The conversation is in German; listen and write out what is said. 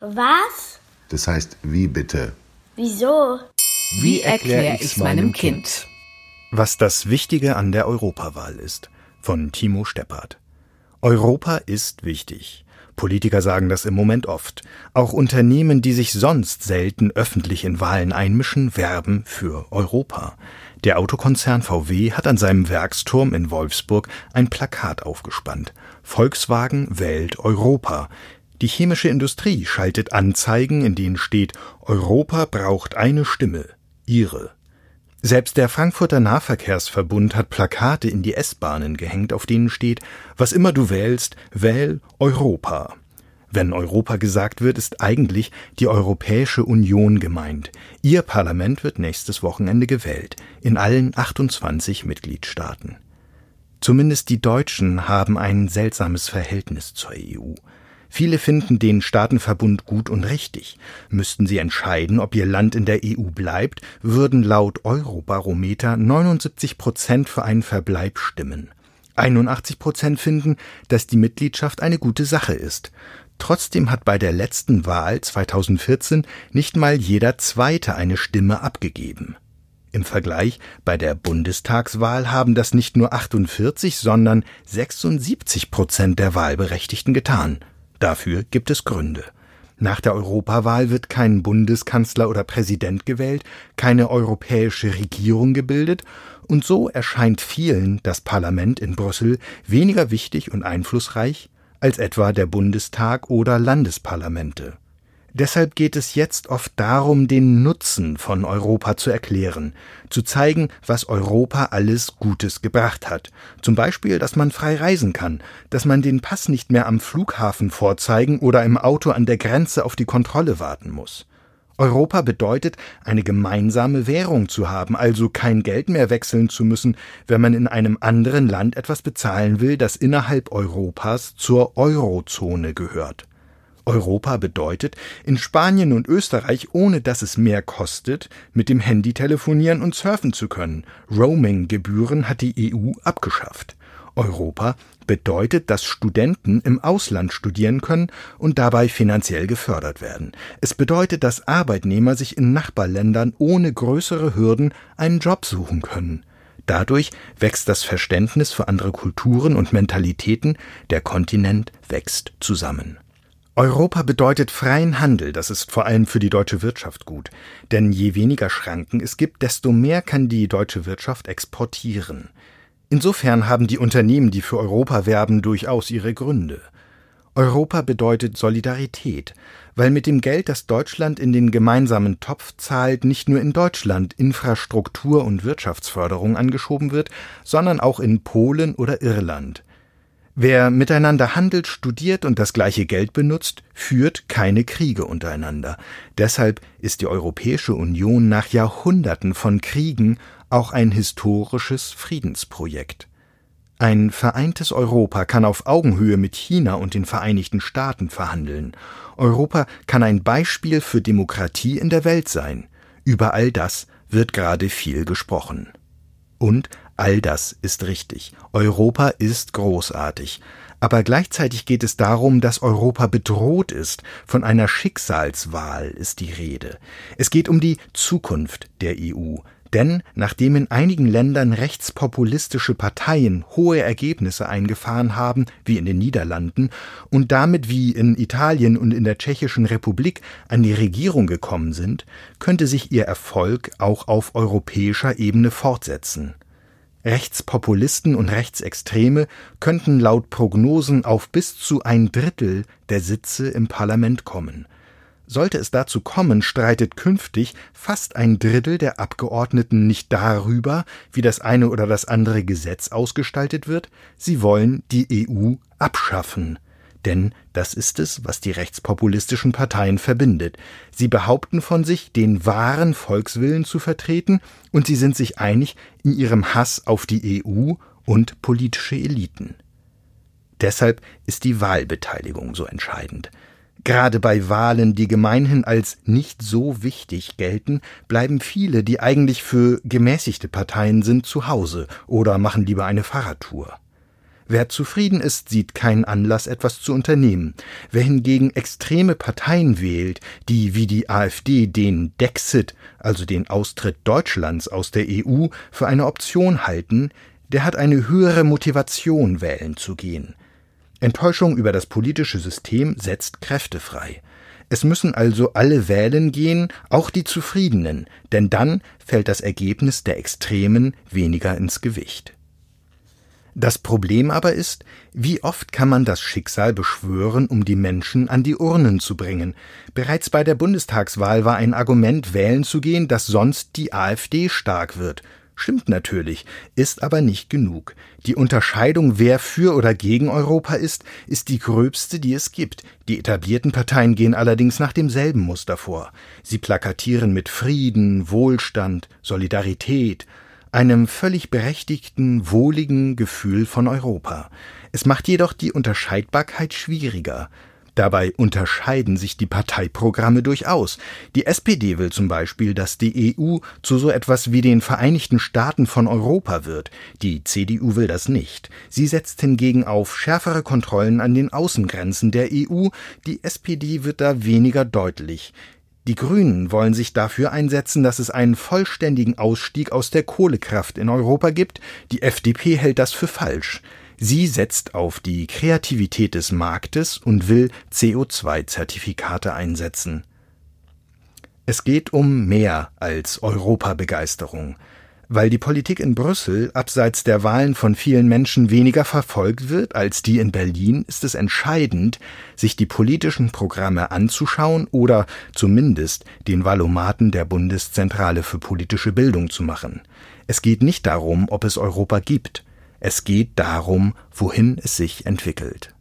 Was? Das heißt, wie bitte? Wieso? Wie erkläre ich meinem Kind? Was das Wichtige an der Europawahl ist. Von Timo Steppert. Europa ist wichtig. Politiker sagen das im Moment oft. Auch Unternehmen, die sich sonst selten öffentlich in Wahlen einmischen, werben für Europa. Der Autokonzern VW hat an seinem Werksturm in Wolfsburg ein Plakat aufgespannt. Volkswagen wählt Europa. Die chemische Industrie schaltet Anzeigen, in denen steht Europa braucht eine Stimme, ihre. Selbst der Frankfurter Nahverkehrsverbund hat Plakate in die S-Bahnen gehängt, auf denen steht Was immer du wählst, wähl Europa. Wenn Europa gesagt wird, ist eigentlich die Europäische Union gemeint. Ihr Parlament wird nächstes Wochenende gewählt, in allen 28 Mitgliedstaaten. Zumindest die Deutschen haben ein seltsames Verhältnis zur EU. Viele finden den Staatenverbund gut und richtig. Müssten sie entscheiden, ob ihr Land in der EU bleibt, würden laut Eurobarometer 79 Prozent für einen Verbleib stimmen. 81 Prozent finden, dass die Mitgliedschaft eine gute Sache ist. Trotzdem hat bei der letzten Wahl 2014 nicht mal jeder Zweite eine Stimme abgegeben. Im Vergleich bei der Bundestagswahl haben das nicht nur 48, sondern 76 Prozent der Wahlberechtigten getan. Dafür gibt es Gründe. Nach der Europawahl wird kein Bundeskanzler oder Präsident gewählt, keine europäische Regierung gebildet, und so erscheint vielen das Parlament in Brüssel weniger wichtig und einflussreich als etwa der Bundestag oder Landesparlamente. Deshalb geht es jetzt oft darum, den Nutzen von Europa zu erklären, zu zeigen, was Europa alles Gutes gebracht hat. Zum Beispiel, dass man frei reisen kann, dass man den Pass nicht mehr am Flughafen vorzeigen oder im Auto an der Grenze auf die Kontrolle warten muss. Europa bedeutet, eine gemeinsame Währung zu haben, also kein Geld mehr wechseln zu müssen, wenn man in einem anderen Land etwas bezahlen will, das innerhalb Europas zur Eurozone gehört. Europa bedeutet, in Spanien und Österreich, ohne dass es mehr kostet, mit dem Handy telefonieren und surfen zu können. Roaming-Gebühren hat die EU abgeschafft. Europa bedeutet, dass Studenten im Ausland studieren können und dabei finanziell gefördert werden. Es bedeutet, dass Arbeitnehmer sich in Nachbarländern ohne größere Hürden einen Job suchen können. Dadurch wächst das Verständnis für andere Kulturen und Mentalitäten, der Kontinent wächst zusammen. Europa bedeutet freien Handel, das ist vor allem für die deutsche Wirtschaft gut. Denn je weniger Schranken es gibt, desto mehr kann die deutsche Wirtschaft exportieren. Insofern haben die Unternehmen, die für Europa werben, durchaus ihre Gründe. Europa bedeutet Solidarität, weil mit dem Geld, das Deutschland in den gemeinsamen Topf zahlt, nicht nur in Deutschland Infrastruktur und Wirtschaftsförderung angeschoben wird, sondern auch in Polen oder Irland. Wer miteinander handelt, studiert und das gleiche Geld benutzt, führt keine Kriege untereinander. Deshalb ist die Europäische Union nach Jahrhunderten von Kriegen auch ein historisches Friedensprojekt. Ein vereintes Europa kann auf Augenhöhe mit China und den Vereinigten Staaten verhandeln. Europa kann ein Beispiel für Demokratie in der Welt sein. Über all das wird gerade viel gesprochen. Und All das ist richtig. Europa ist großartig. Aber gleichzeitig geht es darum, dass Europa bedroht ist. Von einer Schicksalswahl ist die Rede. Es geht um die Zukunft der EU. Denn nachdem in einigen Ländern rechtspopulistische Parteien hohe Ergebnisse eingefahren haben, wie in den Niederlanden, und damit wie in Italien und in der Tschechischen Republik an die Regierung gekommen sind, könnte sich ihr Erfolg auch auf europäischer Ebene fortsetzen. Rechtspopulisten und Rechtsextreme könnten laut Prognosen auf bis zu ein Drittel der Sitze im Parlament kommen. Sollte es dazu kommen, streitet künftig fast ein Drittel der Abgeordneten nicht darüber, wie das eine oder das andere Gesetz ausgestaltet wird, sie wollen die EU abschaffen. Denn das ist es, was die rechtspopulistischen Parteien verbindet. Sie behaupten von sich, den wahren Volkswillen zu vertreten, und sie sind sich einig in ihrem Hass auf die EU und politische Eliten. Deshalb ist die Wahlbeteiligung so entscheidend. Gerade bei Wahlen, die gemeinhin als nicht so wichtig gelten, bleiben viele, die eigentlich für gemäßigte Parteien sind, zu Hause oder machen lieber eine Fahrradtour. Wer zufrieden ist, sieht keinen Anlass, etwas zu unternehmen. Wer hingegen extreme Parteien wählt, die wie die AfD den Dexit, also den Austritt Deutschlands aus der EU, für eine Option halten, der hat eine höhere Motivation, wählen zu gehen. Enttäuschung über das politische System setzt Kräfte frei. Es müssen also alle wählen gehen, auch die Zufriedenen, denn dann fällt das Ergebnis der Extremen weniger ins Gewicht. Das Problem aber ist, wie oft kann man das Schicksal beschwören, um die Menschen an die Urnen zu bringen? Bereits bei der Bundestagswahl war ein Argument, wählen zu gehen, dass sonst die AfD stark wird. Stimmt natürlich, ist aber nicht genug. Die Unterscheidung, wer für oder gegen Europa ist, ist die gröbste, die es gibt. Die etablierten Parteien gehen allerdings nach demselben Muster vor. Sie plakatieren mit Frieden, Wohlstand, Solidarität, einem völlig berechtigten, wohligen Gefühl von Europa. Es macht jedoch die Unterscheidbarkeit schwieriger. Dabei unterscheiden sich die Parteiprogramme durchaus. Die SPD will zum Beispiel, dass die EU zu so etwas wie den Vereinigten Staaten von Europa wird. Die CDU will das nicht. Sie setzt hingegen auf schärfere Kontrollen an den Außengrenzen der EU. Die SPD wird da weniger deutlich. Die Grünen wollen sich dafür einsetzen, dass es einen vollständigen Ausstieg aus der Kohlekraft in Europa gibt. Die FDP hält das für falsch. Sie setzt auf die Kreativität des Marktes und will CO2-Zertifikate einsetzen. Es geht um mehr als Europabegeisterung. Weil die Politik in Brüssel abseits der Wahlen von vielen Menschen weniger verfolgt wird als die in Berlin, ist es entscheidend, sich die politischen Programme anzuschauen oder zumindest den Valomaten der Bundeszentrale für politische Bildung zu machen. Es geht nicht darum, ob es Europa gibt, es geht darum, wohin es sich entwickelt.